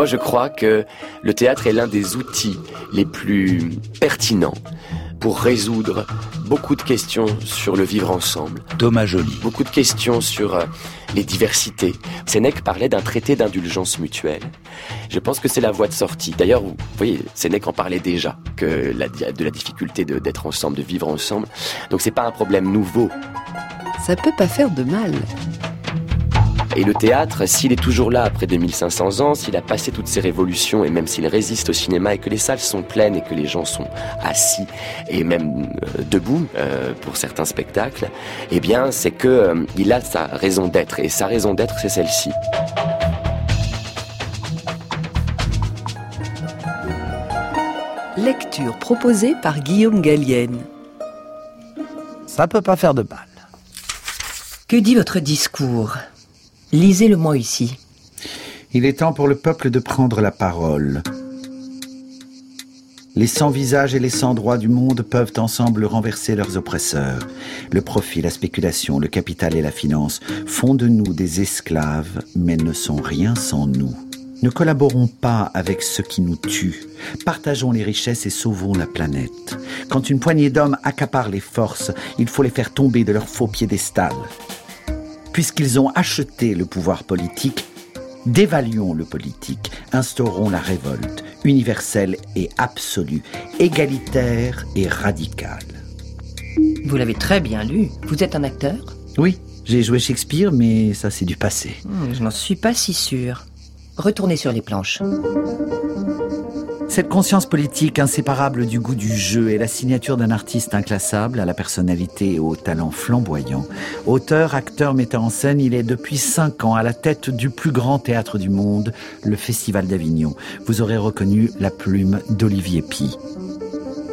Moi, je crois que le théâtre est l'un des outils les plus pertinents pour résoudre beaucoup de questions sur le vivre ensemble. Thomas Joly. Beaucoup de questions sur euh, les diversités. Sénèque parlait d'un traité d'indulgence mutuelle. Je pense que c'est la voie de sortie. D'ailleurs, vous voyez, Sénèque en parlait déjà, que la, de la difficulté d'être ensemble, de vivre ensemble. Donc c'est pas un problème nouveau. Ça peut pas faire de mal. Et le théâtre, s'il est toujours là après 2500 ans, s'il a passé toutes ces révolutions et même s'il résiste au cinéma et que les salles sont pleines et que les gens sont assis et même euh, debout euh, pour certains spectacles, eh bien, c'est que euh, il a sa raison d'être et sa raison d'être, c'est celle-ci. Lecture proposée par Guillaume Gallienne. Ça peut pas faire de mal. Que dit votre discours? Lisez-le-moi ici. Il est temps pour le peuple de prendre la parole. Les sans visages et les sans droits du monde peuvent ensemble renverser leurs oppresseurs. Le profit, la spéculation, le capital et la finance font de nous des esclaves, mais ne sont rien sans nous. Ne collaborons pas avec ceux qui nous tuent. Partageons les richesses et sauvons la planète. Quand une poignée d'hommes accapare les forces, il faut les faire tomber de leur faux piédestal puisqu'ils ont acheté le pouvoir politique, dévaluons le politique, instaurons la révolte, universelle et absolue, égalitaire et radicale. Vous l'avez très bien lu. Vous êtes un acteur? Oui, j'ai joué Shakespeare, mais ça c'est du passé. Hmm, je n'en suis pas si sûr. Retournez sur les planches. Cette conscience politique inséparable du goût du jeu est la signature d'un artiste inclassable à la personnalité et au talent flamboyant. Auteur, acteur, metteur en scène, il est depuis cinq ans à la tête du plus grand théâtre du monde, le Festival d'Avignon. Vous aurez reconnu la plume d'Olivier Pi.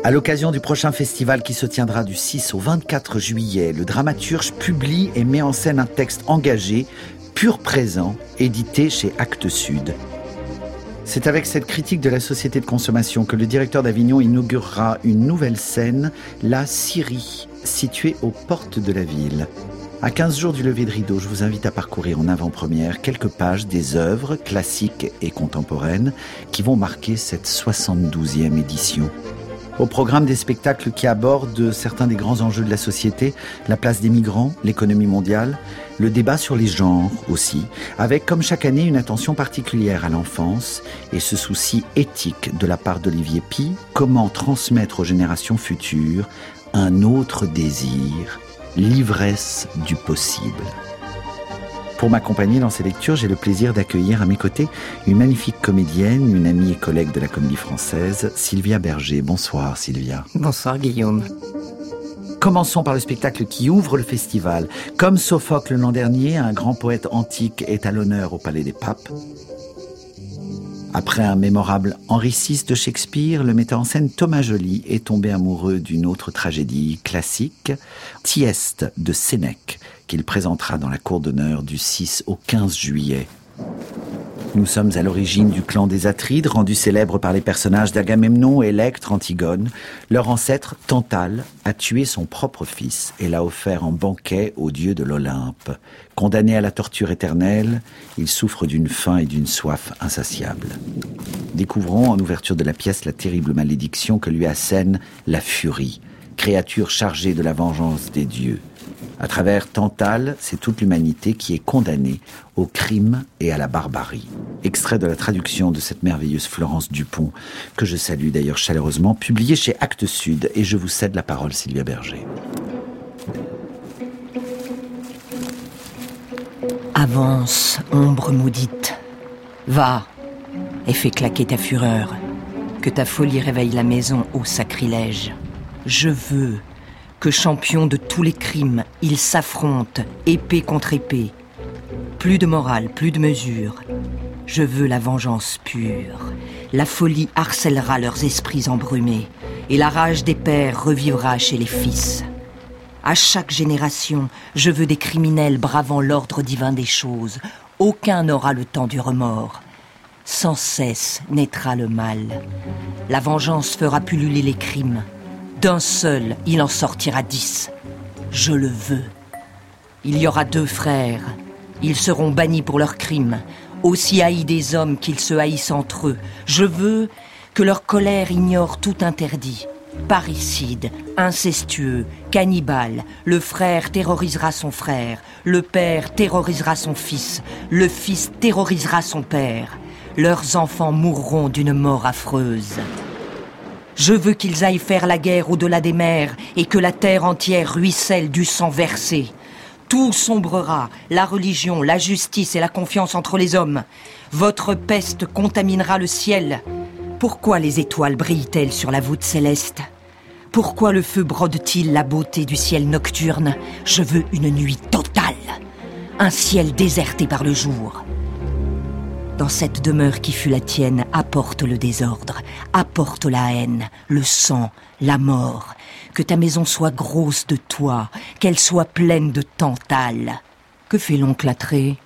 À l'occasion du prochain festival qui se tiendra du 6 au 24 juillet, le dramaturge publie et met en scène un texte engagé, pur présent, édité chez Actes Sud. C'est avec cette critique de la société de consommation que le directeur d'Avignon inaugurera une nouvelle scène, la Syrie, située aux portes de la ville. À 15 jours du lever de rideau, je vous invite à parcourir en avant-première quelques pages des œuvres classiques et contemporaines qui vont marquer cette 72e édition. Au programme des spectacles qui abordent certains des grands enjeux de la société, la place des migrants, l'économie mondiale, le débat sur les genres aussi, avec comme chaque année une attention particulière à l'enfance et ce souci éthique de la part d'Olivier Pi, comment transmettre aux générations futures un autre désir, l'ivresse du possible. Pour m'accompagner dans ces lectures, j'ai le plaisir d'accueillir à mes côtés une magnifique comédienne, une amie et collègue de la comédie française, Sylvia Berger. Bonsoir Sylvia. Bonsoir Guillaume. Commençons par le spectacle qui ouvre le festival. Comme Sophocle l'an dernier, un grand poète antique est à l'honneur au Palais des Papes. Après un mémorable Henri VI de Shakespeare, le metteur en scène Thomas Joly est tombé amoureux d'une autre tragédie classique, Thieste de Sénèque, qu'il présentera dans la cour d'honneur du 6 au 15 juillet. Nous sommes à l'origine du clan des Atrides, rendu célèbre par les personnages d'Agamemnon, Électre, Antigone. Leur ancêtre, Tantale, a tué son propre fils et l'a offert en banquet au dieu de l'Olympe. Condamné à la torture éternelle, il souffre d'une faim et d'une soif insatiables. Découvrons en ouverture de la pièce la terrible malédiction que lui assène la furie, créature chargée de la vengeance des dieux. À travers Tantale, c'est toute l'humanité qui est condamnée au crime et à la barbarie. Extrait de la traduction de cette merveilleuse Florence Dupont, que je salue d'ailleurs chaleureusement, publié chez Actes Sud, et je vous cède la parole, Sylvia Berger. Avance, ombre maudite. Va et fais claquer ta fureur. Que ta folie réveille la maison au sacrilège. Je veux que champion de tous les crimes, ils s'affrontent, épée contre épée. Plus de morale, plus de mesure. Je veux la vengeance pure. La folie harcèlera leurs esprits embrumés, et la rage des pères revivra chez les fils. À chaque génération, je veux des criminels bravant l'ordre divin des choses. Aucun n'aura le temps du remords. Sans cesse naîtra le mal. La vengeance fera pulluler les crimes. D'un seul, il en sortira dix. Je le veux. Il y aura deux frères. Ils seront bannis pour leurs crimes. aussi haïs des hommes qu'ils se haïssent entre eux. Je veux que leur colère ignore tout interdit. Parricide, incestueux, cannibale, le frère terrorisera son frère, le père terrorisera son fils, le fils terrorisera son père. Leurs enfants mourront d'une mort affreuse. Je veux qu'ils aillent faire la guerre au-delà des mers et que la terre entière ruisselle du sang versé. Tout sombrera, la religion, la justice et la confiance entre les hommes. Votre peste contaminera le ciel. Pourquoi les étoiles brillent-elles sur la voûte céleste? Pourquoi le feu brode-t-il la beauté du ciel nocturne? Je veux une nuit totale, un ciel déserté par le jour. Dans cette demeure qui fut la tienne, apporte le désordre, apporte la haine, le sang, la mort. Que ta maison soit grosse de toi, qu'elle soit pleine de tantales. Que fait l'oncle Atré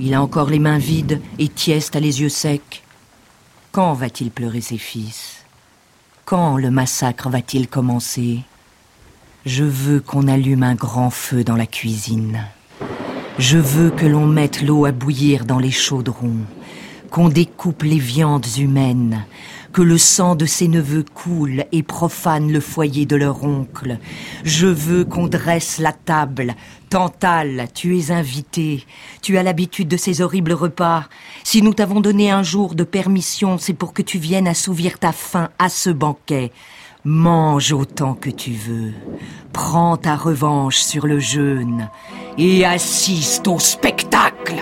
Il a encore les mains vides et Tieste a les yeux secs. Quand va-t-il pleurer ses fils? Quand le massacre va-t-il commencer? Je veux qu'on allume un grand feu dans la cuisine. Je veux que l'on mette l'eau à bouillir dans les chaudrons, qu'on découpe les viandes humaines, que le sang de ses neveux coule et profane le foyer de leur oncle. Je veux qu'on dresse la table. Tantale, tu es invité. Tu as l'habitude de ces horribles repas. Si nous t'avons donné un jour de permission, c'est pour que tu viennes assouvir ta faim à ce banquet. Mange autant que tu veux. Prends ta revanche sur le jeûne et assiste au spectacle.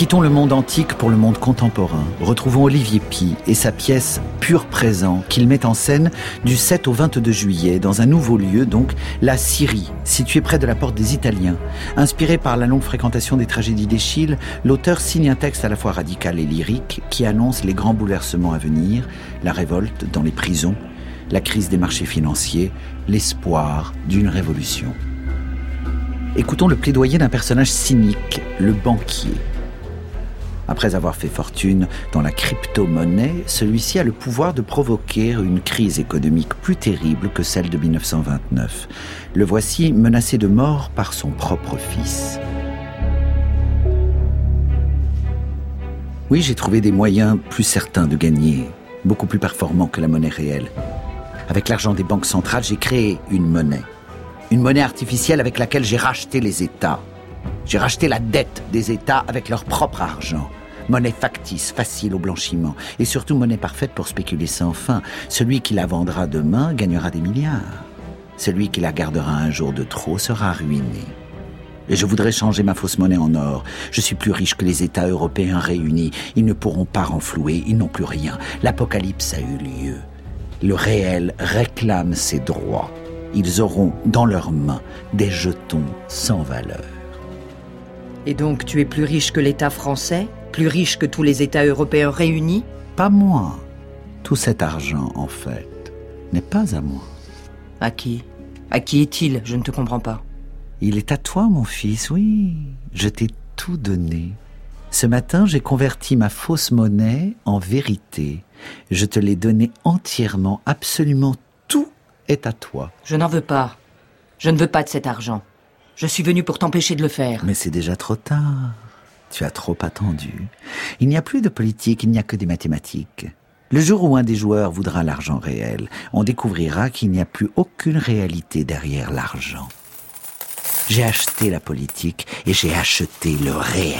Quittons le monde antique pour le monde contemporain. Retrouvons Olivier Pi et sa pièce Pur présent qu'il met en scène du 7 au 22 juillet dans un nouveau lieu, donc la Syrie, située près de la porte des Italiens. Inspiré par la longue fréquentation des tragédies d'Échille, l'auteur signe un texte à la fois radical et lyrique qui annonce les grands bouleversements à venir, la révolte dans les prisons, la crise des marchés financiers, l'espoir d'une révolution. Écoutons le plaidoyer d'un personnage cynique, le banquier. Après avoir fait fortune dans la crypto-monnaie, celui-ci a le pouvoir de provoquer une crise économique plus terrible que celle de 1929. Le voici menacé de mort par son propre fils. Oui, j'ai trouvé des moyens plus certains de gagner, beaucoup plus performants que la monnaie réelle. Avec l'argent des banques centrales, j'ai créé une monnaie. Une monnaie artificielle avec laquelle j'ai racheté les États. J'ai racheté la dette des États avec leur propre argent. Monnaie factice, facile au blanchiment, et surtout monnaie parfaite pour spéculer sans fin. Celui qui la vendra demain gagnera des milliards. Celui qui la gardera un jour de trop sera ruiné. Et je voudrais changer ma fausse monnaie en or. Je suis plus riche que les États européens réunis. Ils ne pourront pas renflouer, ils n'ont plus rien. L'apocalypse a eu lieu. Le réel réclame ses droits. Ils auront dans leurs mains des jetons sans valeur. Et donc tu es plus riche que l'État français? Plus riche que tous les États européens réunis Pas moi. Tout cet argent, en fait, n'est pas à moi. À qui? À qui est-il? Je ne te comprends pas. Il est à toi, mon fils, oui. Je t'ai tout donné. Ce matin, j'ai converti ma fausse monnaie en vérité. Je te l'ai donné entièrement, absolument tout est à toi. Je n'en veux pas. Je ne veux pas de cet argent. Je suis venu pour t'empêcher de le faire. Mais c'est déjà trop tard. Tu as trop attendu. Il n'y a plus de politique, il n'y a que des mathématiques. Le jour où un des joueurs voudra l'argent réel, on découvrira qu'il n'y a plus aucune réalité derrière l'argent. J'ai acheté la politique et j'ai acheté le réel.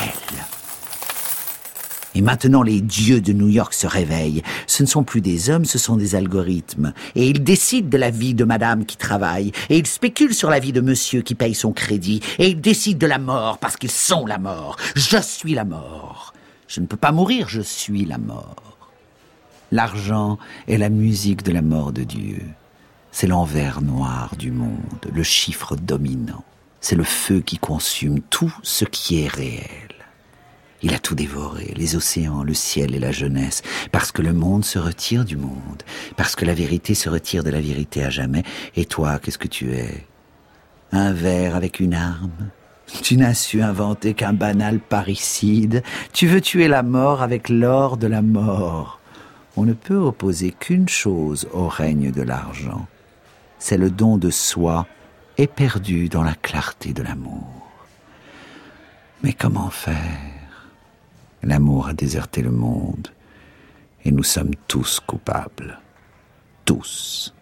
Et maintenant, les dieux de New York se réveillent. Ce ne sont plus des hommes, ce sont des algorithmes. Et ils décident de la vie de madame qui travaille. Et ils spéculent sur la vie de monsieur qui paye son crédit. Et ils décident de la mort parce qu'ils sont la mort. Je suis la mort. Je ne peux pas mourir, je suis la mort. L'argent est la musique de la mort de Dieu. C'est l'envers noir du monde, le chiffre dominant. C'est le feu qui consume tout ce qui est réel. Il a tout dévoré, les océans, le ciel et la jeunesse, parce que le monde se retire du monde, parce que la vérité se retire de la vérité à jamais. Et toi, qu'est-ce que tu es? Un verre avec une arme? Tu n'as su inventer qu'un banal parricide? Tu veux tuer la mort avec l'or de la mort? On ne peut opposer qu'une chose au règne de l'argent. C'est le don de soi éperdu dans la clarté de l'amour. Mais comment faire? L'amour a déserté le monde et nous sommes tous coupables. Tous.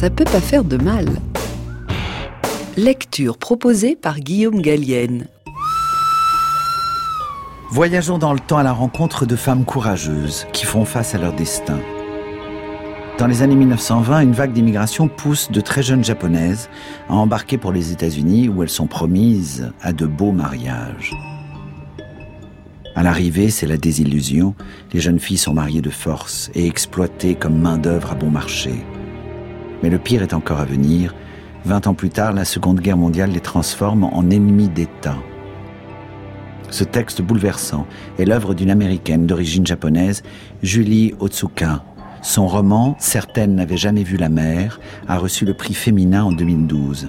Ça peut pas faire de mal. Lecture proposée par Guillaume Gallienne. Voyageons dans le temps à la rencontre de femmes courageuses qui font face à leur destin. Dans les années 1920, une vague d'immigration pousse de très jeunes japonaises à embarquer pour les États-Unis où elles sont promises à de beaux mariages. À l'arrivée, c'est la désillusion. Les jeunes filles sont mariées de force et exploitées comme main-d'œuvre à bon marché. Mais le pire est encore à venir. Vingt ans plus tard, la Seconde Guerre mondiale les transforme en ennemis d'État. Ce texte bouleversant est l'œuvre d'une américaine d'origine japonaise, Julie Otsuka. Son roman, Certaines n'avaient jamais vu la mer, a reçu le prix féminin en 2012.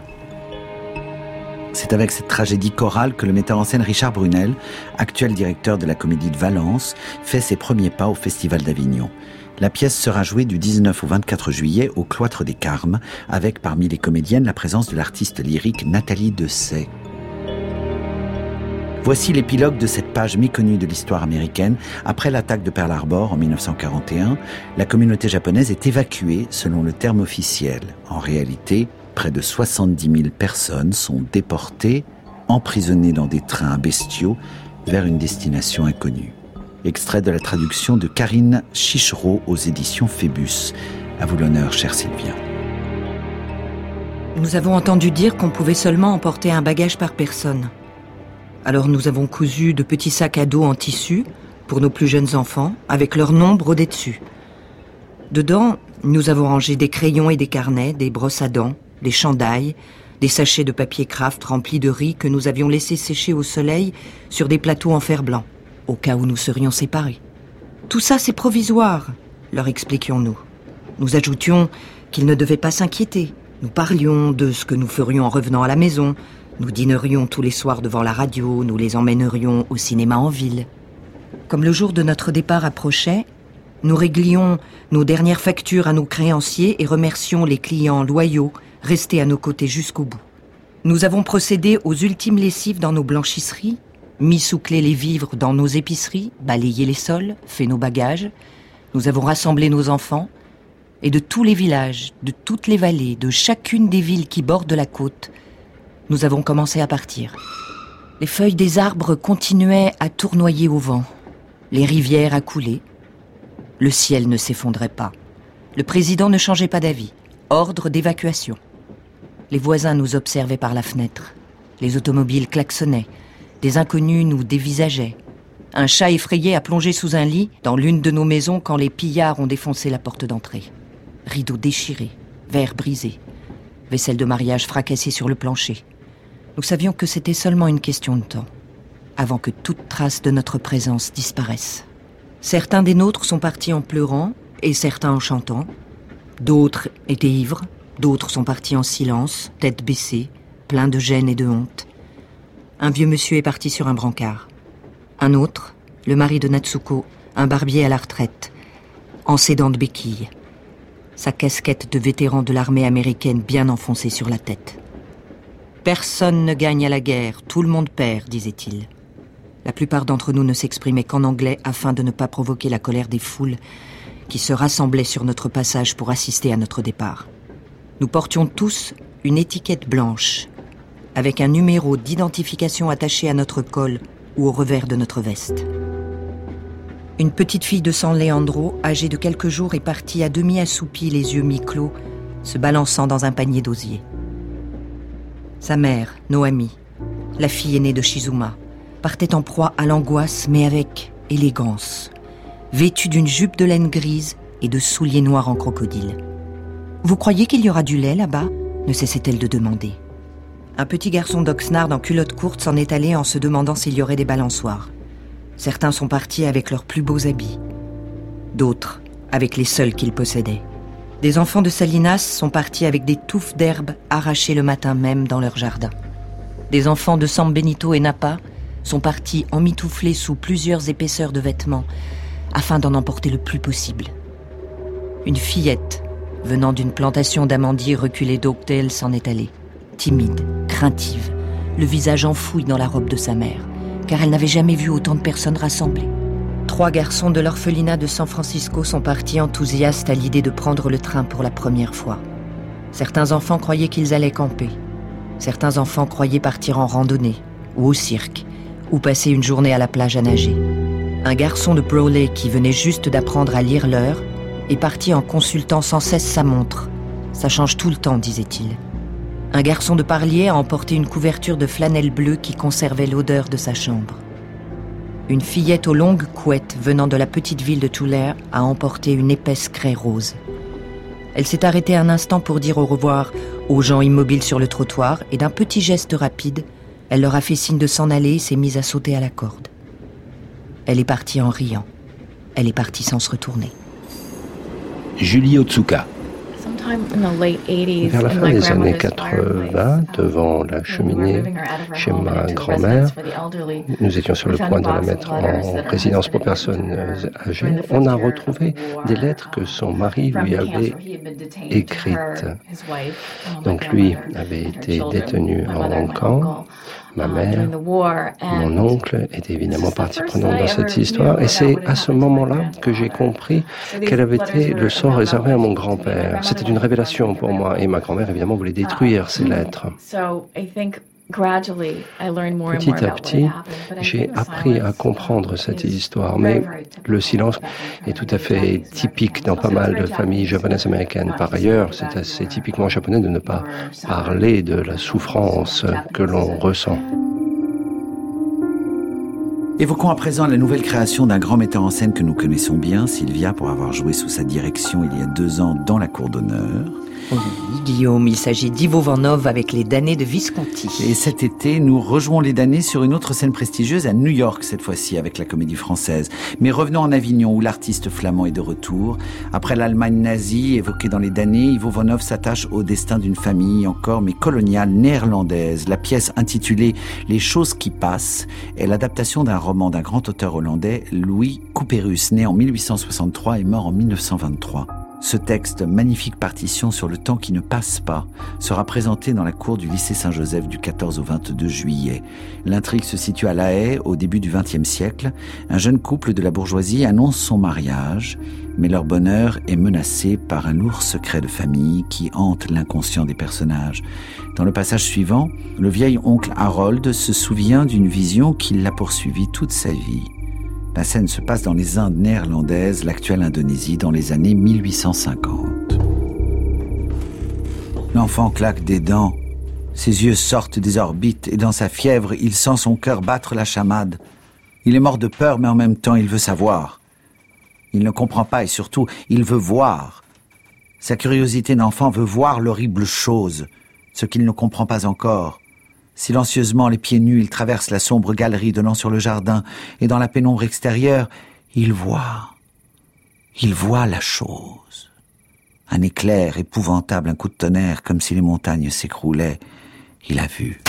C'est avec cette tragédie chorale que le metteur en scène Richard Brunel, actuel directeur de la Comédie de Valence, fait ses premiers pas au Festival d'Avignon. La pièce sera jouée du 19 au 24 juillet au Cloître des Carmes, avec parmi les comédiennes la présence de l'artiste lyrique Nathalie Dessay. Voici l'épilogue de cette page méconnue de l'histoire américaine. Après l'attaque de Pearl Harbor en 1941, la communauté japonaise est évacuée selon le terme officiel. En réalité, près de 70 000 personnes sont déportées, emprisonnées dans des trains bestiaux vers une destination inconnue. Extrait de la traduction de Karine Chichereau aux éditions Phébus. À vous l'honneur, cher Sylvia. Nous avons entendu dire qu'on pouvait seulement emporter un bagage par personne. Alors nous avons cousu de petits sacs à dos en tissu pour nos plus jeunes enfants, avec leur nom brodé dessus. Dedans, nous avons rangé des crayons et des carnets, des brosses à dents, des chandails, des sachets de papier craft remplis de riz que nous avions laissés sécher au soleil sur des plateaux en fer blanc, au cas où nous serions séparés. Tout ça, c'est provisoire, leur expliquions-nous. Nous ajoutions qu'ils ne devaient pas s'inquiéter. Nous parlions de ce que nous ferions en revenant à la maison, nous dînerions tous les soirs devant la radio, nous les emmènerions au cinéma en ville. Comme le jour de notre départ approchait, nous réglions nos dernières factures à nos créanciers et remercions les clients loyaux restés à nos côtés jusqu'au bout. Nous avons procédé aux ultimes lessives dans nos blanchisseries, mis sous clé les vivres dans nos épiceries, balayé les sols, fait nos bagages. Nous avons rassemblé nos enfants, et de tous les villages, de toutes les vallées, de chacune des villes qui bordent la côte, nous avons commencé à partir. Les feuilles des arbres continuaient à tournoyer au vent, les rivières à couler. Le ciel ne s'effondrait pas. Le président ne changeait pas d'avis. Ordre d'évacuation. Les voisins nous observaient par la fenêtre. Les automobiles klaxonnaient. Des inconnus nous dévisageaient. Un chat effrayé a plongé sous un lit dans l'une de nos maisons quand les pillards ont défoncé la porte d'entrée. Rideaux déchirés, verres brisés, vaisselle de mariage fracassée sur le plancher. Nous savions que c'était seulement une question de temps, avant que toute trace de notre présence disparaisse. Certains des nôtres sont partis en pleurant et certains en chantant. D'autres étaient ivres, d'autres sont partis en silence, tête baissée, plein de gêne et de honte. Un vieux monsieur est parti sur un brancard. Un autre, le mari de Natsuko, un barbier à la retraite, en s'aidant de béquilles. Sa casquette de vétéran de l'armée américaine bien enfoncée sur la tête. Personne ne gagne à la guerre, tout le monde perd, disait-il. La plupart d'entre nous ne s'exprimaient qu'en anglais afin de ne pas provoquer la colère des foules qui se rassemblaient sur notre passage pour assister à notre départ. Nous portions tous une étiquette blanche, avec un numéro d'identification attaché à notre col ou au revers de notre veste. Une petite fille de San Leandro, âgée de quelques jours, est partie à demi assoupie, les yeux mi-clos, se balançant dans un panier d'osier. Sa mère, Noami, la fille aînée de Shizuma, partait en proie à l'angoisse mais avec élégance, vêtue d'une jupe de laine grise et de souliers noirs en crocodile. Vous croyez qu'il y aura du lait là-bas? ne cessait-elle de demander. Un petit garçon d'Oxnard en culotte courte s'en est allé en se demandant s'il y aurait des balançoires. Certains sont partis avec leurs plus beaux habits, d'autres avec les seuls qu'ils possédaient. Des enfants de Salinas sont partis avec des touffes d'herbe arrachées le matin même dans leur jardin. Des enfants de San Benito et Napa sont partis emmitouflés sous plusieurs épaisseurs de vêtements afin d'en emporter le plus possible. Une fillette, venant d'une plantation d'amandiers reculée d'Oakdale, s'en est allée, timide, craintive, le visage enfoui dans la robe de sa mère, car elle n'avait jamais vu autant de personnes rassemblées. Trois garçons de l'orphelinat de San Francisco sont partis enthousiastes à l'idée de prendre le train pour la première fois. Certains enfants croyaient qu'ils allaient camper. Certains enfants croyaient partir en randonnée, ou au cirque, ou passer une journée à la plage à nager. Un garçon de Broley qui venait juste d'apprendre à lire l'heure est parti en consultant sans cesse sa montre. Ça change tout le temps, disait-il. Un garçon de Parlier a emporté une couverture de flanelle bleue qui conservait l'odeur de sa chambre. Une fillette aux longues couettes venant de la petite ville de Tulare a emporté une épaisse craie rose. Elle s'est arrêtée un instant pour dire au revoir aux gens immobiles sur le trottoir et d'un petit geste rapide, elle leur a fait signe de s'en aller et s'est mise à sauter à la corde. Elle est partie en riant. Elle est partie sans se retourner. Julie Otsuka. Vers la fin des années 80, devant la cheminée chez ma grand-mère, nous étions sur le point de la mettre en résidence pour personnes âgées. On a retrouvé des lettres que son mari lui avait écrites. Donc lui avait été détenu en Hong Kong. Ma mère, mon oncle était évidemment partie prenante dans cette histoire et c'est à ce moment-là que j'ai compris quel avait été le sort réservé à mon grand-père. C'était une révélation pour moi et ma grand-mère évidemment voulait détruire ces lettres. Petit à petit, j'ai appris à comprendre cette histoire, mais le silence est tout à fait typique dans pas mal de familles japonaises américaines. Par ailleurs, c'est assez typiquement japonais de ne pas parler de la souffrance que l'on ressent. Évoquons à présent la nouvelle création d'un grand metteur en scène que nous connaissons bien, Sylvia, pour avoir joué sous sa direction il y a deux ans dans La Cour d'honneur. Oui, Guillaume, il s'agit d'Ivo Vanov avec les damnés de Visconti. Et cet été, nous rejouons les damnés sur une autre scène prestigieuse à New York, cette fois-ci, avec la comédie française. Mais revenons en Avignon, où l'artiste flamand est de retour. Après l'Allemagne nazie évoquée dans les damnés, Ivo Vanov s'attache au destin d'une famille encore, mais coloniale, néerlandaise. La pièce intitulée Les choses qui passent est l'adaptation d'un roman d'un grand auteur hollandais, Louis Couperus, né en 1863 et mort en 1923. Ce texte, magnifique partition sur le temps qui ne passe pas, sera présenté dans la cour du lycée Saint-Joseph du 14 au 22 juillet. L'intrigue se situe à La Haye au début du XXe siècle. Un jeune couple de la bourgeoisie annonce son mariage, mais leur bonheur est menacé par un lourd secret de famille qui hante l'inconscient des personnages. Dans le passage suivant, le vieil oncle Harold se souvient d'une vision qui l'a poursuivi toute sa vie. La scène se passe dans les Indes néerlandaises, l'actuelle Indonésie, dans les années 1850. L'enfant claque des dents, ses yeux sortent des orbites et dans sa fièvre, il sent son cœur battre la chamade. Il est mort de peur, mais en même temps, il veut savoir. Il ne comprend pas et surtout, il veut voir. Sa curiosité d'enfant veut voir l'horrible chose, ce qu'il ne comprend pas encore. Silencieusement, les pieds nus, il traverse la sombre galerie donnant sur le jardin, et dans la pénombre extérieure, il voit. Il voit la chose. Un éclair épouvantable, un coup de tonnerre, comme si les montagnes s'écroulaient. Il a vu.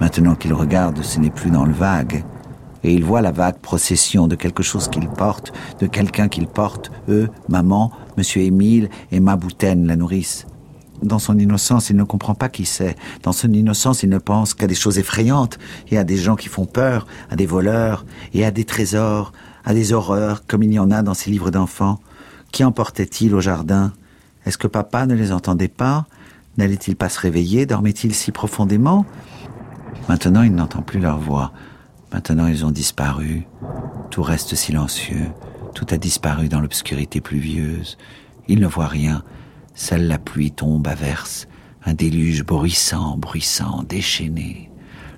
Maintenant qu'il regarde, ce n'est plus dans le vague, et il voit la vague procession de quelque chose qu'il porte, de quelqu'un qu'il porte, eux, maman, monsieur Émile et ma boutaine, la nourrice. Dans son innocence, il ne comprend pas qui c'est. Dans son innocence, il ne pense qu'à des choses effrayantes et à des gens qui font peur, à des voleurs et à des trésors, à des horreurs, comme il y en a dans ces livres d'enfants. Qui emportait-il au jardin? Est-ce que papa ne les entendait pas? N'allait-il pas se réveiller? Dormait-il si profondément? Maintenant, il n'entend plus leur voix. Maintenant, ils ont disparu. Tout reste silencieux. Tout a disparu dans l'obscurité pluvieuse. Il ne voit rien. Seule la pluie tombe à verse, un déluge bruissant, bruissant, déchaîné.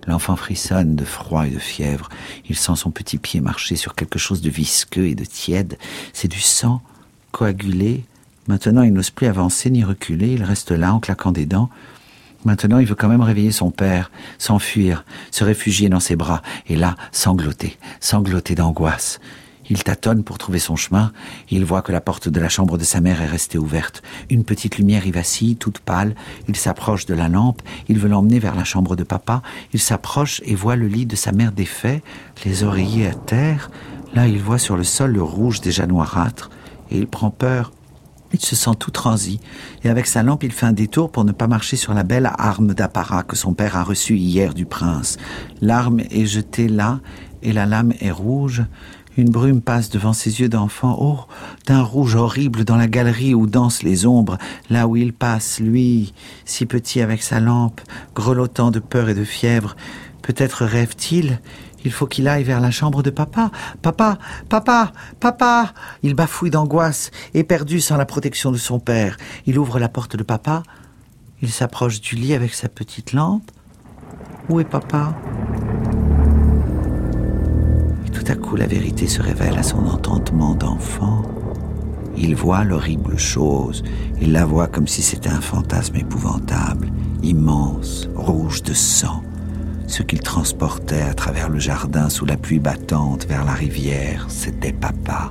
L'enfant frissonne de froid et de fièvre. Il sent son petit pied marcher sur quelque chose de visqueux et de tiède. C'est du sang coagulé. Maintenant, il n'ose plus avancer ni reculer. Il reste là en claquant des dents. Maintenant, il veut quand même réveiller son père, s'enfuir, se réfugier dans ses bras, et là, sangloter, sangloter d'angoisse. Il tâtonne pour trouver son chemin. Il voit que la porte de la chambre de sa mère est restée ouverte. Une petite lumière y vacille, toute pâle. Il s'approche de la lampe. Il veut l'emmener vers la chambre de papa. Il s'approche et voit le lit de sa mère défait, les oreillers à terre. Là, il voit sur le sol le rouge déjà noirâtre. Et il prend peur. Il se sent tout transi, et avec sa lampe il fait un détour pour ne pas marcher sur la belle arme d'apparat que son père a reçue hier du prince. L'arme est jetée là, et la lame est rouge. Une brume passe devant ses yeux d'enfant, oh, d'un rouge horrible dans la galerie où dansent les ombres, là où il passe, lui, si petit avec sa lampe, grelottant de peur et de fièvre. Peut-être rêve-t-il il faut qu'il aille vers la chambre de papa. Papa, papa, papa. Il bafouille d'angoisse, éperdu sans la protection de son père. Il ouvre la porte de papa. Il s'approche du lit avec sa petite lampe. Où est papa? Tout à coup, la vérité se révèle à son entendement d'enfant. Il voit l'horrible chose. Il la voit comme si c'était un fantasme épouvantable, immense, rouge de sang ce qu'il transportait à travers le jardin sous la pluie battante vers la rivière, c'était papa.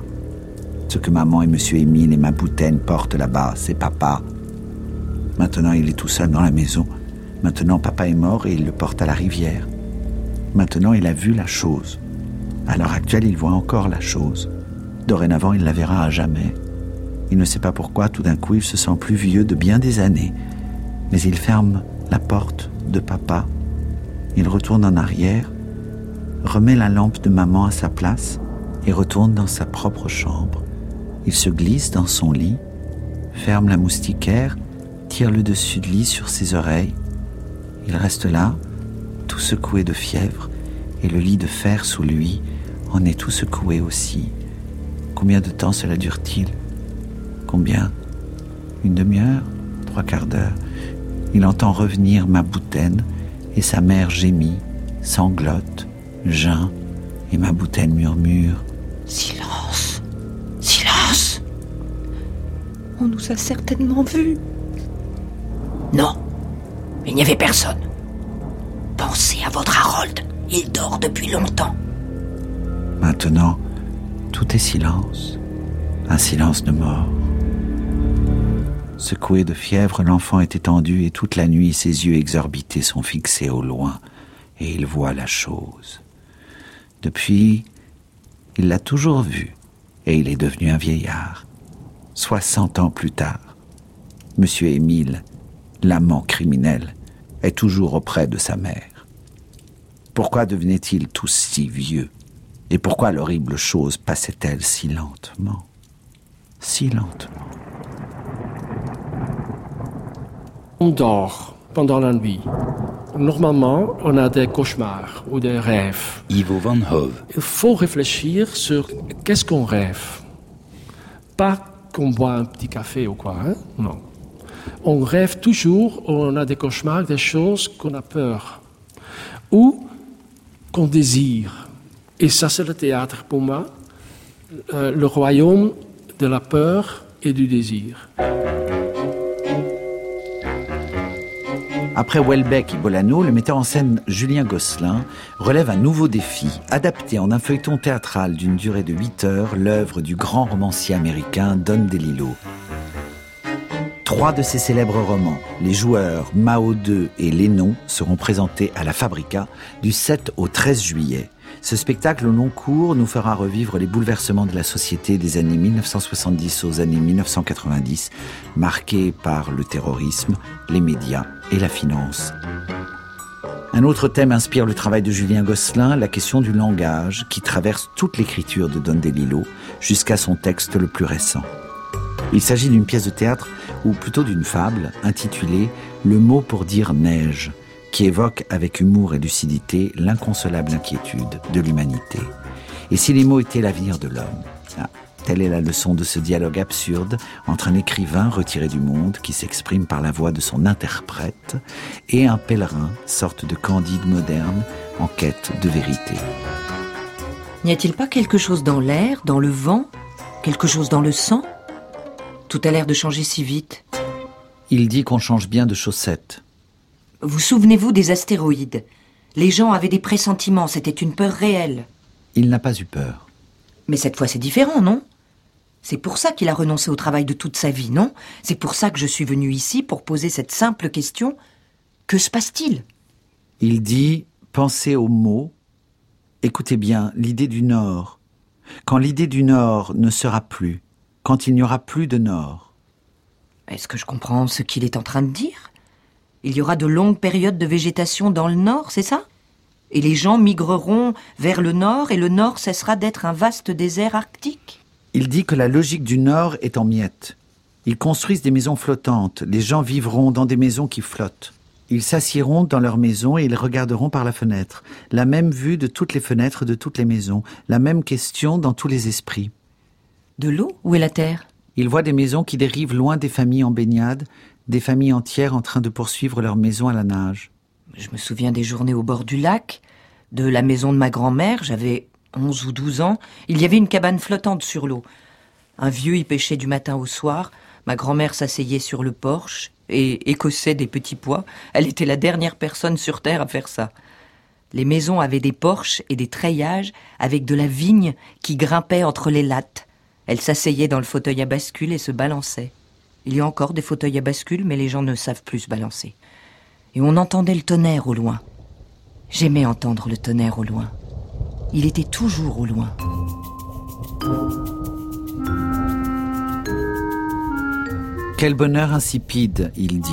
Ce que maman et monsieur Émile et ma boutaine portent là-bas, c'est papa. Maintenant, il est tout seul dans la maison. Maintenant, papa est mort et il le porte à la rivière. Maintenant, il a vu la chose. À l'heure actuelle, il voit encore la chose. Dorénavant, il la verra à jamais. Il ne sait pas pourquoi, tout d'un coup, il se sent plus vieux de bien des années. Mais il ferme la porte de papa. Il retourne en arrière, remet la lampe de maman à sa place et retourne dans sa propre chambre. Il se glisse dans son lit, ferme la moustiquaire, tire le dessus de lit sur ses oreilles. Il reste là, tout secoué de fièvre, et le lit de fer sous lui en est tout secoué aussi. Combien de temps cela dure-t-il? Combien? Une demi-heure? Trois quarts d'heure? Il entend revenir ma boutaine, et sa mère gémit, sanglote, geint, et ma boutaine murmure Silence Silence On nous a certainement vus. Non, il n'y avait personne. Pensez à votre Harold, il dort depuis longtemps. Maintenant, tout est silence, un silence de mort. Secoué de fièvre, l'enfant est étendu et toute la nuit ses yeux exorbités sont fixés au loin et il voit la chose. Depuis, il l'a toujours vu et il est devenu un vieillard. Soixante ans plus tard, Monsieur Émile, l'amant criminel, est toujours auprès de sa mère. Pourquoi devenaient-ils tous si vieux? Et pourquoi l'horrible chose passait-elle si lentement? Si lentement On dort pendant la nuit. Normalement, on a des cauchemars ou des rêves. Ivo Van Hove. Il faut réfléchir sur qu'est-ce qu'on rêve. Pas qu'on boit un petit café ou quoi, hein? non. On rêve toujours, on a des cauchemars, des choses qu'on a peur. Ou qu'on désire. Et ça, c'est le théâtre pour moi, euh, le royaume de la peur et du désir. Après Welbeck et Bolano, le metteur en scène Julien Gosselin relève un nouveau défi, adapter en un feuilleton théâtral d'une durée de 8 heures l'œuvre du grand romancier américain Don DeLillo. Trois de ses célèbres romans, Les Joueurs, Mao II et Les Noms, seront présentés à la Fabrica du 7 au 13 juillet. Ce spectacle au long cours nous fera revivre les bouleversements de la société des années 1970 aux années 1990, marqués par le terrorisme, les médias et la finance. Un autre thème inspire le travail de Julien Gosselin, la question du langage, qui traverse toute l'écriture de Don DeLillo jusqu'à son texte le plus récent. Il s'agit d'une pièce de théâtre, ou plutôt d'une fable, intitulée Le mot pour dire neige, qui évoque avec humour et lucidité l'inconsolable inquiétude de l'humanité. Et si les mots étaient l'avenir de l'homme? Ah, Telle est la leçon de ce dialogue absurde entre un écrivain retiré du monde qui s'exprime par la voix de son interprète et un pèlerin, sorte de candide moderne en quête de vérité. N'y a-t-il pas quelque chose dans l'air, dans le vent, quelque chose dans le sang? Tout a l'air de changer si vite. Il dit qu'on change bien de chaussettes. Vous souvenez-vous des astéroïdes? Les gens avaient des pressentiments, c'était une peur réelle. Il n'a pas eu peur. Mais cette fois c'est différent, non? C'est pour ça qu'il a renoncé au travail de toute sa vie, non? C'est pour ça que je suis venu ici pour poser cette simple question. Que se passe-t-il? Il dit pensez aux mots. Écoutez bien, l'idée du Nord. Quand l'idée du Nord ne sera plus, quand il n'y aura plus de Nord. Est-ce que je comprends ce qu'il est en train de dire? Il y aura de longues périodes de végétation dans le nord, c'est ça? Et les gens migreront vers le nord et le nord cessera d'être un vaste désert arctique? Il dit que la logique du nord est en miettes. Ils construisent des maisons flottantes. Les gens vivront dans des maisons qui flottent. Ils s'assieront dans leurs maisons et ils regarderont par la fenêtre. La même vue de toutes les fenêtres de toutes les maisons. La même question dans tous les esprits. De l'eau? Où est la terre? Ils voient des maisons qui dérivent loin des familles en baignade, des familles entières en train de poursuivre leur maison à la nage. Je me souviens des journées au bord du lac, de la maison de ma grand-mère, j'avais onze ou douze ans, il y avait une cabane flottante sur l'eau. Un vieux y pêchait du matin au soir, ma grand-mère s'asseyait sur le porche et écossait des petits pois, elle était la dernière personne sur terre à faire ça. Les maisons avaient des porches et des treillages avec de la vigne qui grimpait entre les lattes. Elle s'asseyait dans le fauteuil à bascule et se balançait. Il y a encore des fauteuils à bascule, mais les gens ne savent plus se balancer. Et on entendait le tonnerre au loin. J'aimais entendre le tonnerre au loin. Il était toujours au loin. Quel bonheur insipide, il dit.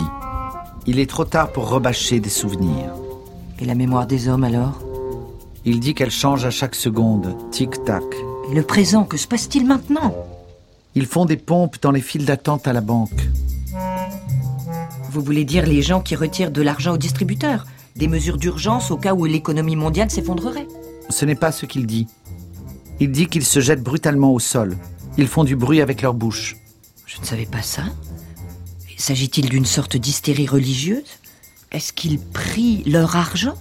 Il est trop tard pour rebâcher des souvenirs. Et la mémoire des hommes alors? Il dit qu'elle change à chaque seconde, tic-tac. Et le présent, que se passe-t-il maintenant? Ils font des pompes dans les files d'attente à la banque. Vous voulez dire les gens qui retirent de l'argent aux distributeurs Des mesures d'urgence au cas où l'économie mondiale s'effondrerait Ce n'est pas ce qu'il dit. Il dit qu'ils se jettent brutalement au sol. Ils font du bruit avec leur bouche. Je ne savais pas ça. S'agit-il d'une sorte d'hystérie religieuse? Est-ce qu'ils prient leur argent?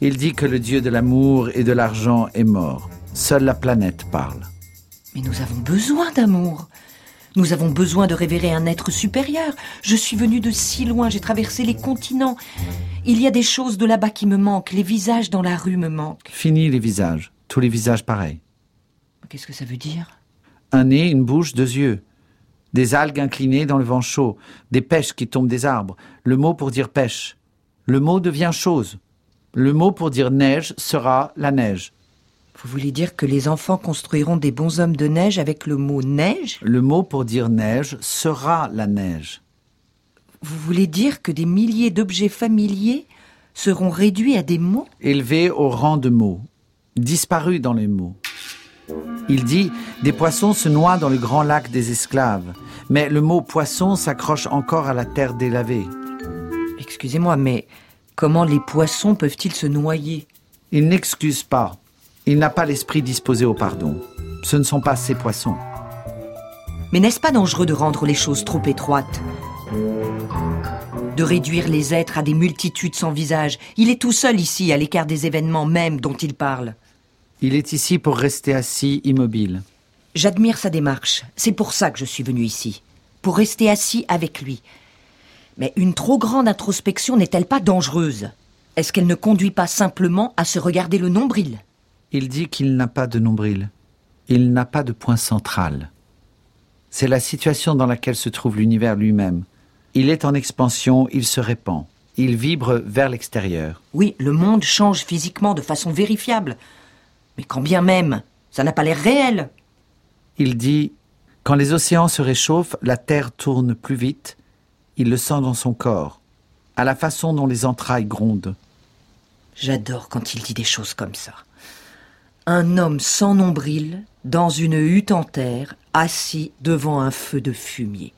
Il dit que le dieu de l'amour et de l'argent est mort. Seule la planète parle. Mais nous avons besoin d'amour. Nous avons besoin de révérer un être supérieur. Je suis venu de si loin, j'ai traversé les continents. Il y a des choses de là-bas qui me manquent. Les visages dans la rue me manquent. Fini les visages. Tous les visages pareils. Qu'est-ce que ça veut dire? Un nez, une bouche, deux yeux. Des algues inclinées dans le vent chaud. Des pêches qui tombent des arbres. Le mot pour dire pêche. Le mot devient chose. Le mot pour dire neige sera la neige. Vous voulez dire que les enfants construiront des bonshommes de neige avec le mot neige? Le mot pour dire neige sera la neige. Vous voulez dire que des milliers d'objets familiers seront réduits à des mots? Élevés au rang de mots. Disparus dans les mots. Il dit Des poissons se noient dans le grand lac des esclaves. Mais le mot poisson s'accroche encore à la terre délavée. Excusez-moi, mais comment les poissons peuvent-ils se noyer? Il n'excuse pas. Il n'a pas l'esprit disposé au pardon. Ce ne sont pas ces poissons. Mais n'est-ce pas dangereux de rendre les choses trop étroites? De réduire les êtres à des multitudes sans visage Il est tout seul ici, à l'écart des événements même dont il parle. Il est ici pour rester assis, immobile. J'admire sa démarche. C'est pour ça que je suis venu ici. Pour rester assis avec lui. Mais une trop grande introspection n'est-elle pas dangereuse? Est-ce qu'elle ne conduit pas simplement à se regarder le nombril? Il dit qu'il n'a pas de nombril. Il n'a pas de point central. C'est la situation dans laquelle se trouve l'univers lui-même. Il est en expansion, il se répand. Il vibre vers l'extérieur. Oui, le monde change physiquement de façon vérifiable. Mais quand bien même, ça n'a pas l'air réel. Il dit Quand les océans se réchauffent, la Terre tourne plus vite. Il le sent dans son corps, à la façon dont les entrailles grondent. J'adore quand il dit des choses comme ça. Un homme sans nombril, dans une hutte en terre, assis devant un feu de fumier.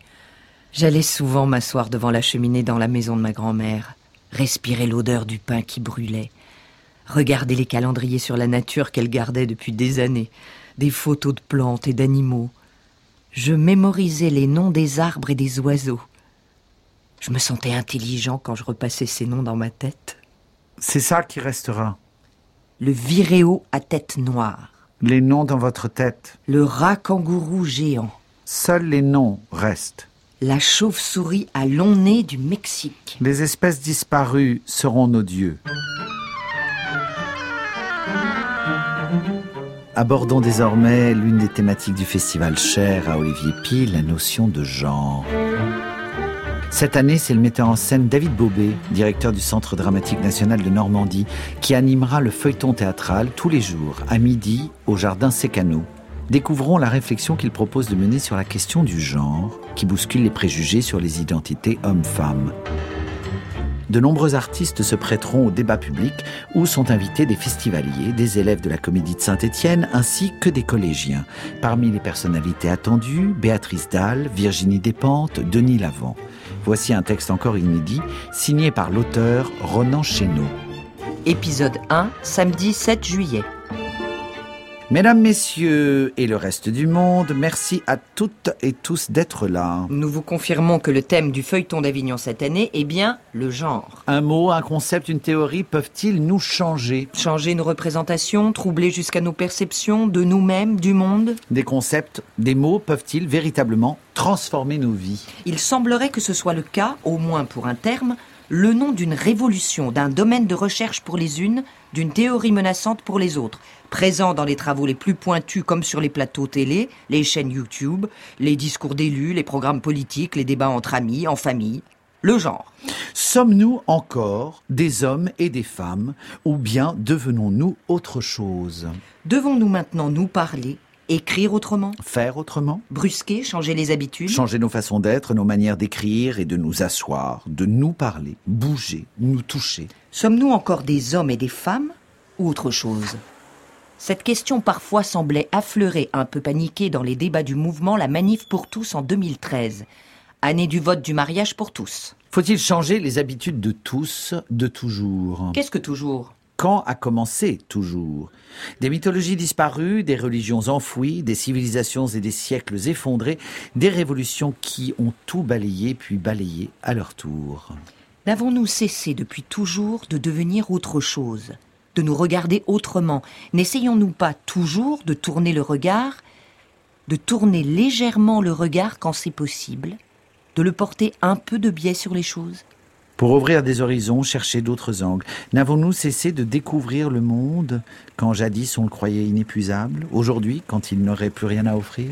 J'allais souvent m'asseoir devant la cheminée dans la maison de ma grand-mère, respirer l'odeur du pain qui brûlait, regarder les calendriers sur la nature qu'elle gardait depuis des années, des photos de plantes et d'animaux. Je mémorisais les noms des arbres et des oiseaux. Je me sentais intelligent quand je repassais ces noms dans ma tête. C'est ça qui restera. Le viréo à tête noire. Les noms dans votre tête. Le rat kangourou géant. Seuls les noms restent. La chauve-souris à long nez du Mexique. Les espèces disparues seront nos dieux. Abordons désormais l'une des thématiques du festival cher à Olivier Pille, la notion de genre. Cette année, c'est le metteur en scène David Bobet, directeur du Centre dramatique national de Normandie, qui animera le feuilleton théâtral tous les jours, à midi, au Jardin Sécano. Découvrons la réflexion qu'il propose de mener sur la question du genre, qui bouscule les préjugés sur les identités hommes-femmes. De nombreux artistes se prêteront au débat public où sont invités des festivaliers, des élèves de la Comédie de Saint-Étienne ainsi que des collégiens. Parmi les personnalités attendues, Béatrice Dalle, Virginie Despentes, Denis Lavant. Voici un texte encore inédit, signé par l'auteur Ronan Chéneau. Épisode 1, samedi 7 juillet. Mesdames, Messieurs et le reste du monde, merci à toutes et tous d'être là. Nous vous confirmons que le thème du feuilleton d'Avignon cette année est bien le genre. Un mot, un concept, une théorie peuvent-ils nous changer? Changer nos représentations, troubler jusqu'à nos perceptions de nous-mêmes, du monde? Des concepts, des mots peuvent-ils véritablement transformer nos vies? Il semblerait que ce soit le cas, au moins pour un terme, le nom d'une révolution, d'un domaine de recherche pour les unes, d'une théorie menaçante pour les autres, présent dans les travaux les plus pointus comme sur les plateaux télé, les chaînes YouTube, les discours d'élus, les programmes politiques, les débats entre amis, en famille. Le genre. Sommes-nous encore des hommes et des femmes ou bien devenons-nous autre chose? Devons-nous maintenant nous parler Écrire autrement. Faire autrement. Brusquer, changer les habitudes. Changer nos façons d'être, nos manières d'écrire et de nous asseoir, de nous parler, bouger, nous toucher. Sommes-nous encore des hommes et des femmes ou autre chose? Cette question parfois semblait affleurer un peu paniquée dans les débats du mouvement La Manif pour tous en 2013, année du vote du mariage pour tous. Faut-il changer les habitudes de tous, de toujours? Qu'est-ce que toujours? Quand a commencé toujours? Des mythologies disparues, des religions enfouies, des civilisations et des siècles effondrés, des révolutions qui ont tout balayé puis balayé à leur tour. N'avons-nous cessé depuis toujours de devenir autre chose, de nous regarder autrement? N'essayons-nous pas toujours de tourner le regard, de tourner légèrement le regard quand c'est possible, de le porter un peu de biais sur les choses? Pour ouvrir des horizons, chercher d'autres angles. N'avons-nous cessé de découvrir le monde quand jadis on le croyait inépuisable, aujourd'hui quand il n'aurait plus rien à offrir?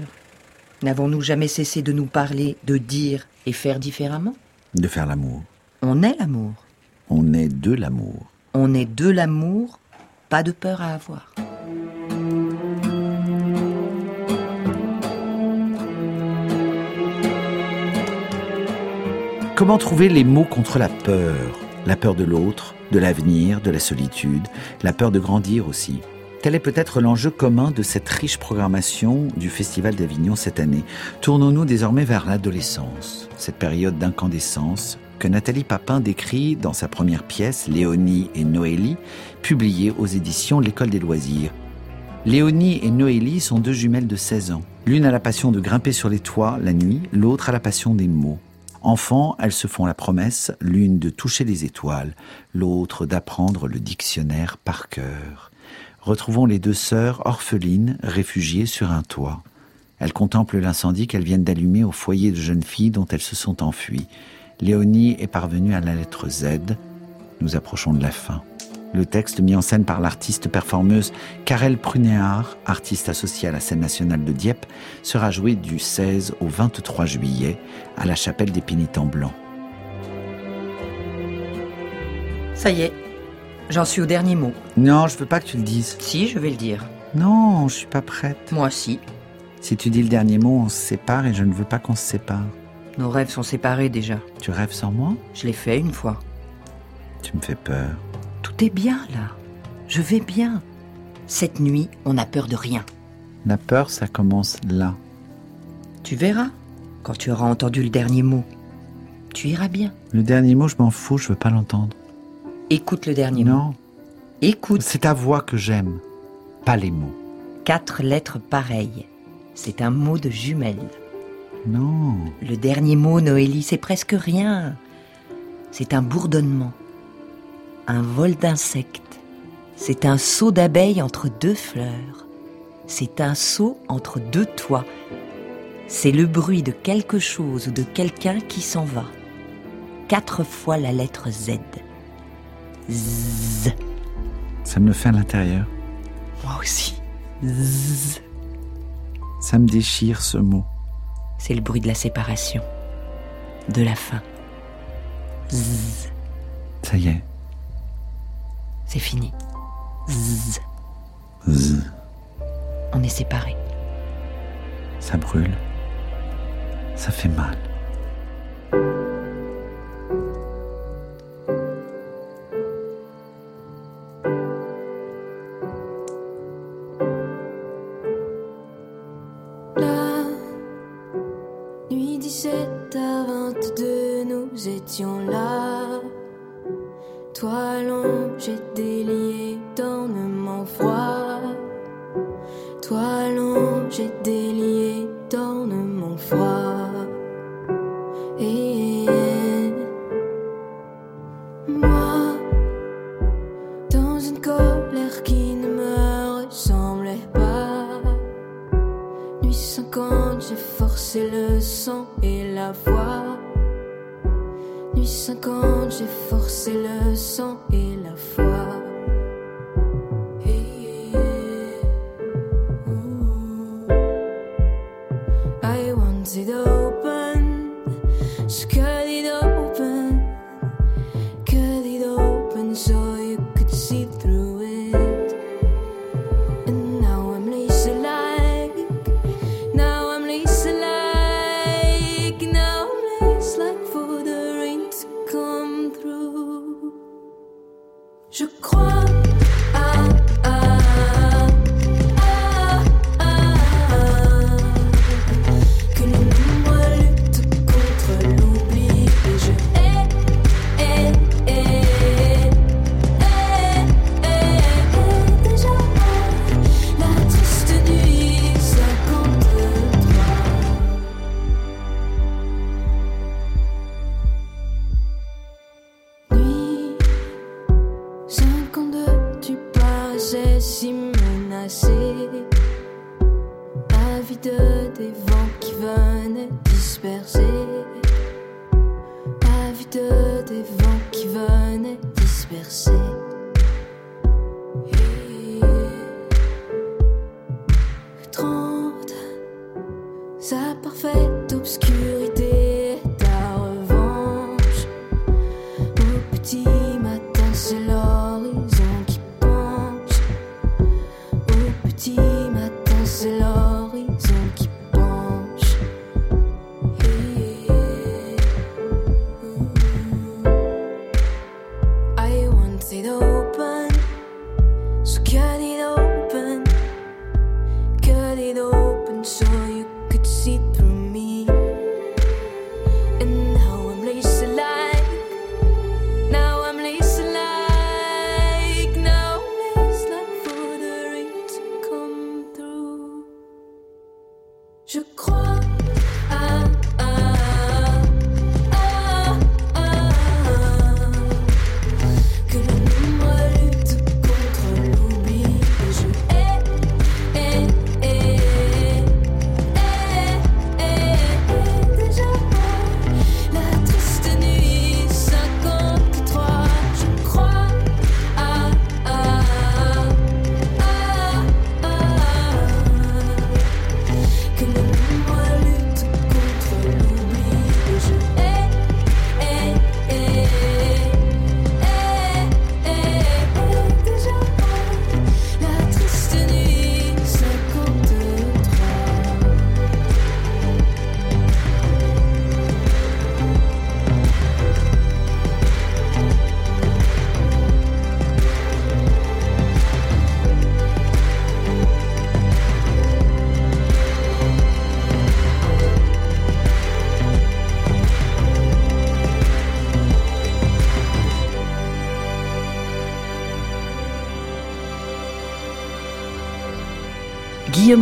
N'avons-nous jamais cessé de nous parler, de dire et faire différemment? De faire l'amour. On est l'amour. On est de l'amour. On est de l'amour, pas de peur à avoir. Comment trouver les mots contre la peur? La peur de l'autre, de l'avenir, de la solitude, la peur de grandir aussi. Tel est peut-être l'enjeu commun de cette riche programmation du Festival d'Avignon cette année. Tournons-nous désormais vers l'adolescence, cette période d'incandescence que Nathalie Papin décrit dans sa première pièce, Léonie et Noélie, publiée aux éditions L'École des loisirs. Léonie et Noélie sont deux jumelles de 16 ans. L'une a la passion de grimper sur les toits la nuit, l'autre a la passion des mots. Enfants, elles se font la promesse, l'une de toucher les étoiles, l'autre d'apprendre le dictionnaire par cœur. Retrouvons les deux sœurs orphelines, réfugiées sur un toit. Elles contemplent l'incendie qu'elles viennent d'allumer au foyer de jeunes filles dont elles se sont enfuies. Léonie est parvenue à la lettre Z. Nous approchons de la fin. Le texte mis en scène par l'artiste performeuse Karel Prunéard, artiste associée à la scène nationale de Dieppe, sera joué du 16 au 23 juillet à la chapelle des pénitents blancs. Ça y est, j'en suis au dernier mot. Non, je veux pas que tu le dises. Si, je vais le dire. Non, je suis pas prête. Moi, si. Si tu dis le dernier mot, on se sépare et je ne veux pas qu'on se sépare. Nos rêves sont séparés déjà. Tu rêves sans moi? Je l'ai fait une fois. Tu me fais peur. Tout est bien là. Je vais bien. Cette nuit, on n'a peur de rien. La peur, ça commence là. Tu verras, quand tu auras entendu le dernier mot. Tu iras bien. Le dernier mot, je m'en fous, je veux pas l'entendre. Écoute le dernier mot. Non, Écoute. c'est ta voix que j'aime, pas les mots. Quatre lettres pareilles. C'est un mot de jumelle. Non, Le dernier mot, Noélie, c'est presque rien. C'est un bourdonnement. Un vol d'insectes. C'est un saut d'abeilles entre deux fleurs. C'est un saut entre deux toits. C'est le bruit de quelque chose ou de quelqu'un qui s'en va. Quatre fois la lettre Z. Z. ça me le fait à l'intérieur. Moi aussi. Z. Ça me déchire ce mot. C'est le bruit de la séparation. De la fin. Z. Ça y est. C'est fini. Z. Zzz, On est séparés. ça brûle. Ça fait mal.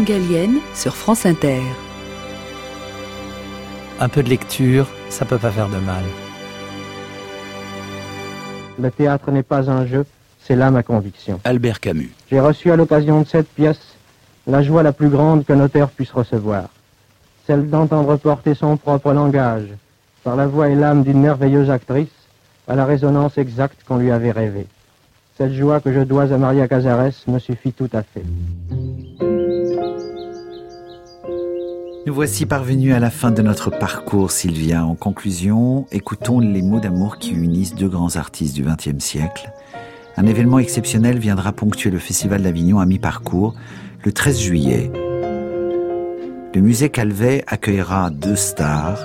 Gallienne sur France Inter. Un peu de lecture, ça peut pas faire de mal. Le théâtre n'est pas un jeu, c'est là ma conviction. Albert Camus. J'ai reçu à l'occasion de cette pièce la joie la plus grande qu'un auteur puisse recevoir, celle d'entendre porter son propre langage, par la voix et l'âme d'une merveilleuse actrice, à la résonance exacte qu'on lui avait rêvée. Cette joie que je dois à Maria Cazares me suffit tout à fait. Nous voici parvenus à la fin de notre parcours, Sylvia. En conclusion, écoutons les mots d'amour qui unissent deux grands artistes du XXe siècle. Un événement exceptionnel viendra ponctuer le Festival d'Avignon à mi-parcours, le 13 juillet. Le musée Calvet accueillera deux stars,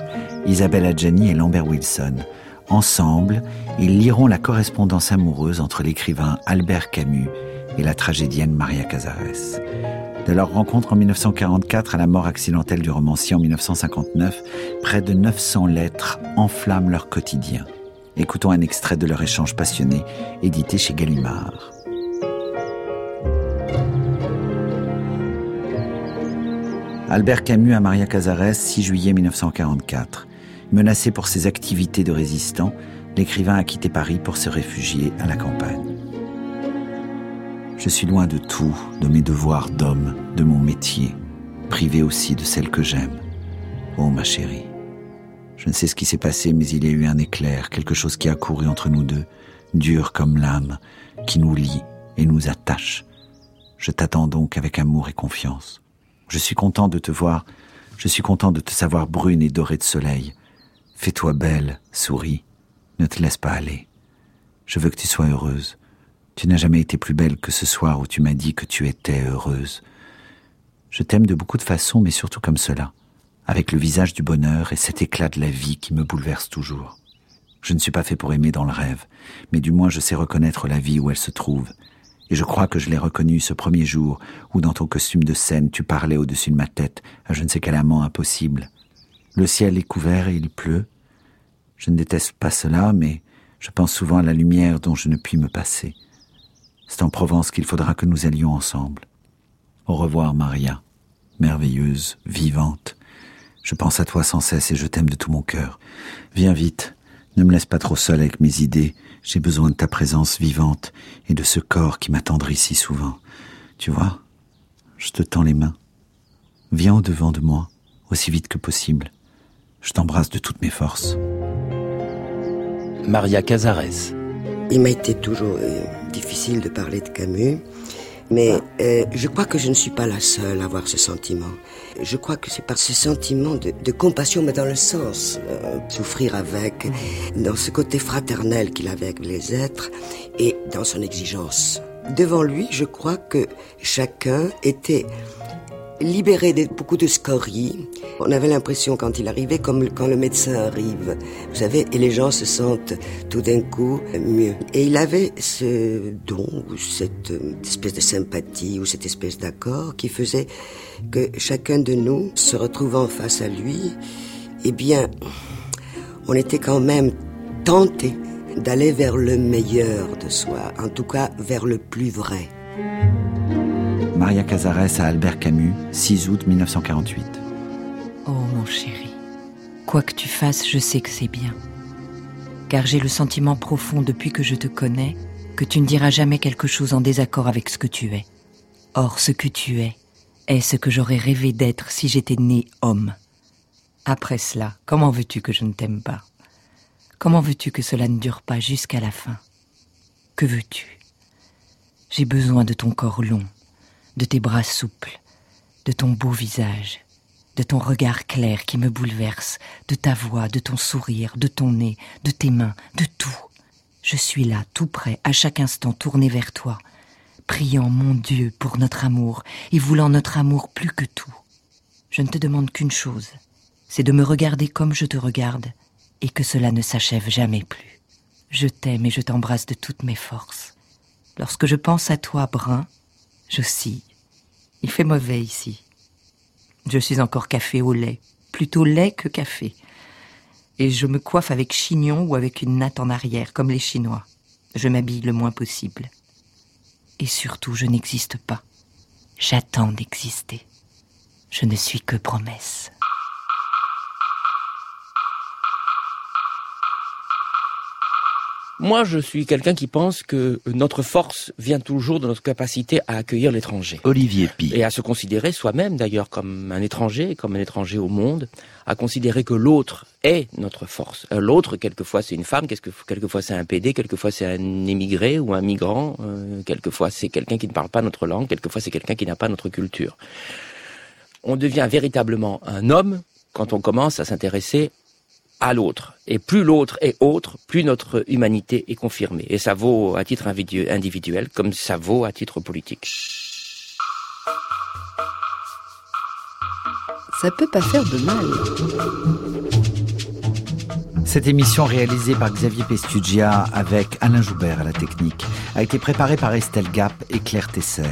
Isabelle Adjani et Lambert Wilson. Ensemble, ils liront la correspondance amoureuse entre l'écrivain Albert Camus et la tragédienne Maria Cazares. De leur rencontre en 1944 à la mort accidentelle du romancier en 1959, près de 900 lettres enflamment leur quotidien. Écoutons un extrait de leur échange passionné, édité chez Gallimard. Albert Camus à Maria Cazares, 6 juillet 1944. Menacé pour ses activités de résistant, l'écrivain a quitté Paris pour se réfugier à la campagne. Je suis loin de tout, de mes devoirs d'homme, de mon métier, privé aussi de celle que j'aime. Oh ma chérie, je ne sais ce qui s'est passé, mais il y a eu un éclair, quelque chose qui a couru entre nous deux, dur comme l'âme, qui nous lie et nous attache. Je t'attends donc avec amour et confiance. Je suis content de te voir, je suis content de te savoir brune et dorée de soleil. Fais-toi belle, souris, ne te laisse pas aller. Je veux que tu sois heureuse. Tu n'as jamais été plus belle que ce soir où tu m'as dit que tu étais heureuse. Je t'aime de beaucoup de façons, mais surtout comme cela, avec le visage du bonheur et cet éclat de la vie qui me bouleverse toujours. Je ne suis pas fait pour aimer dans le rêve, mais du moins je sais reconnaître la vie où elle se trouve. Et je crois que je l'ai reconnue ce premier jour où dans ton costume de scène tu parlais au-dessus de ma tête à je ne sais quel amant impossible. Le ciel est couvert et il pleut. Je ne déteste pas cela, mais je pense souvent à la lumière dont je ne puis me passer. C'est en Provence qu'il faudra que nous allions ensemble. Au revoir, Maria, merveilleuse, vivante. Je pense à toi sans cesse et je t'aime de tout mon cœur. Viens vite, ne me laisse pas trop seul avec mes idées. J'ai besoin de ta présence vivante et de ce corps qui m'attendrit si souvent. Tu vois, je te tends les mains. Viens au devant de moi, aussi vite que possible. Je t'embrasse de toutes mes forces. Maria Cazares. Il m'a été toujours euh, difficile de parler de Camus, mais euh, je crois que je ne suis pas la seule à avoir ce sentiment. Je crois que c'est par ce sentiment de, de compassion, mais dans le sens euh, souffrir avec, dans ce côté fraternel qu'il avait avec les êtres et dans son exigence. Devant lui, je crois que chacun était libéré de beaucoup de scories. On avait l'impression quand il arrivait comme quand le médecin arrive, vous savez, et les gens se sentent tout d'un coup mieux. Et il avait ce don, ou cette espèce de sympathie, ou cette espèce d'accord qui faisait que chacun de nous, se retrouvant face à lui, eh bien, on était quand même tenté d'aller vers le meilleur de soi, en tout cas vers le plus vrai. Maria Cazares à Albert Camus, 6 août 1948. Oh mon chéri, quoi que tu fasses, je sais que c'est bien. Car j'ai le sentiment profond depuis que je te connais que tu ne diras jamais quelque chose en désaccord avec ce que tu es. Or, ce que tu es est ce que j'aurais rêvé d'être si j'étais né homme. Après cela, comment veux-tu que je ne t'aime pas? Comment veux-tu que cela ne dure pas jusqu'à la fin? Que veux-tu? J'ai besoin de ton corps long, de tes bras souples, de ton beau visage, de ton regard clair qui me bouleverse, de ta voix, de ton sourire, de ton nez, de tes mains, de tout. Je suis là, tout près, à chaque instant tourné vers toi, priant mon Dieu pour notre amour et voulant notre amour plus que tout. Je ne te demande qu'une chose, c'est de me regarder comme je te regarde et que cela ne s'achève jamais plus. Je t'aime et je t'embrasse de toutes mes forces. Lorsque je pense à toi, brun, j'oscille. Il fait mauvais ici. Je suis encore café au lait, plutôt lait que café. Et je me coiffe avec chignon ou avec une natte en arrière, comme les Chinois. Je m'habille le moins possible. Et surtout, je n'existe pas. J'attends d'exister. Je ne suis que promesse. Moi, je suis quelqu'un qui pense que notre force vient toujours de notre capacité à accueillir l'étranger. Olivier Pi. Et à se considérer soi-même d'ailleurs comme un étranger, comme un étranger au monde, à considérer que l'autre est notre force. Euh, L'autre, quelquefois c'est une femme, quelquefois c'est un PD, quelquefois c'est un émigré ou un migrant, euh, quelquefois c'est quelqu'un qui ne parle pas notre langue, quelquefois c'est quelqu'un qui n'a pas notre culture. On devient véritablement un homme quand on commence à s'intéresser à l'autre. Et plus l'autre est autre, plus notre humanité est confirmée. Et ça vaut à titre individu- individuel comme ça vaut à titre politique. Ça peut pas faire de mal. Cette émission réalisée par Xavier Pestugia avec Alain Joubert à la technique a été préparée par Estelle Gap et Claire Tesser.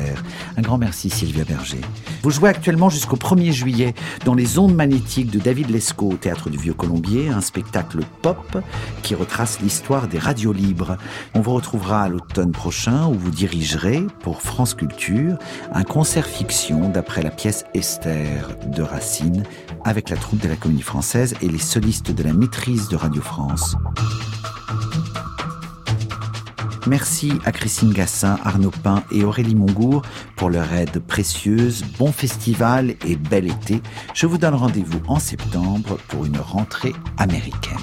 Un grand merci Sylvia Berger. Vous jouez actuellement jusqu'au 1er juillet dans les ondes magnétiques de David Lescaut au Théâtre du Vieux Colombier, un spectacle pop qui retrace l'histoire des radios libres. On vous retrouvera à l'automne prochain où vous dirigerez pour France Culture un concert fiction d'après la pièce Esther de Racine avec la troupe de la Comédie Française et les solistes de la maîtrise de Merci à Christine Gassin, Arnaud Pin et Aurélie Mongour pour leur aide précieuse. Bon festival et bel été. Je vous donne rendez-vous en septembre pour une rentrée américaine.